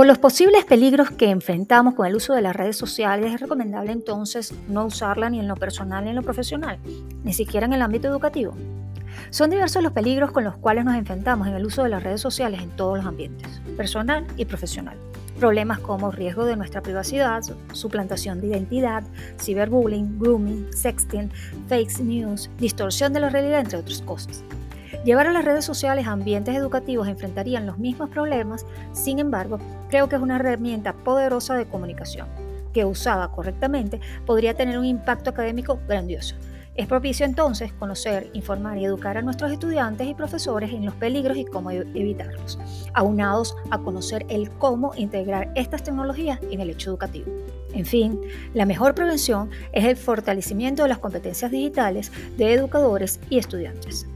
Por los posibles peligros que enfrentamos con el uso de las redes sociales, es recomendable entonces no usarla ni en lo personal ni en lo profesional, ni siquiera en el ámbito educativo. Son diversos los peligros con los cuales nos enfrentamos en el uso de las redes sociales en todos los ambientes, personal y profesional. Problemas como riesgo de nuestra privacidad, suplantación de identidad, ciberbullying, grooming, sexting, fake news, distorsión de la realidad, entre otras cosas. Llevar a las redes sociales a ambientes educativos enfrentarían los mismos problemas, sin embargo, creo que es una herramienta poderosa de comunicación, que usada correctamente podría tener un impacto académico grandioso. Es propicio entonces conocer, informar y educar a nuestros estudiantes y profesores en los peligros y cómo evitarlos, aunados a conocer el cómo integrar estas tecnologías en el hecho educativo. En fin, la mejor prevención es el fortalecimiento de las competencias digitales de educadores y estudiantes.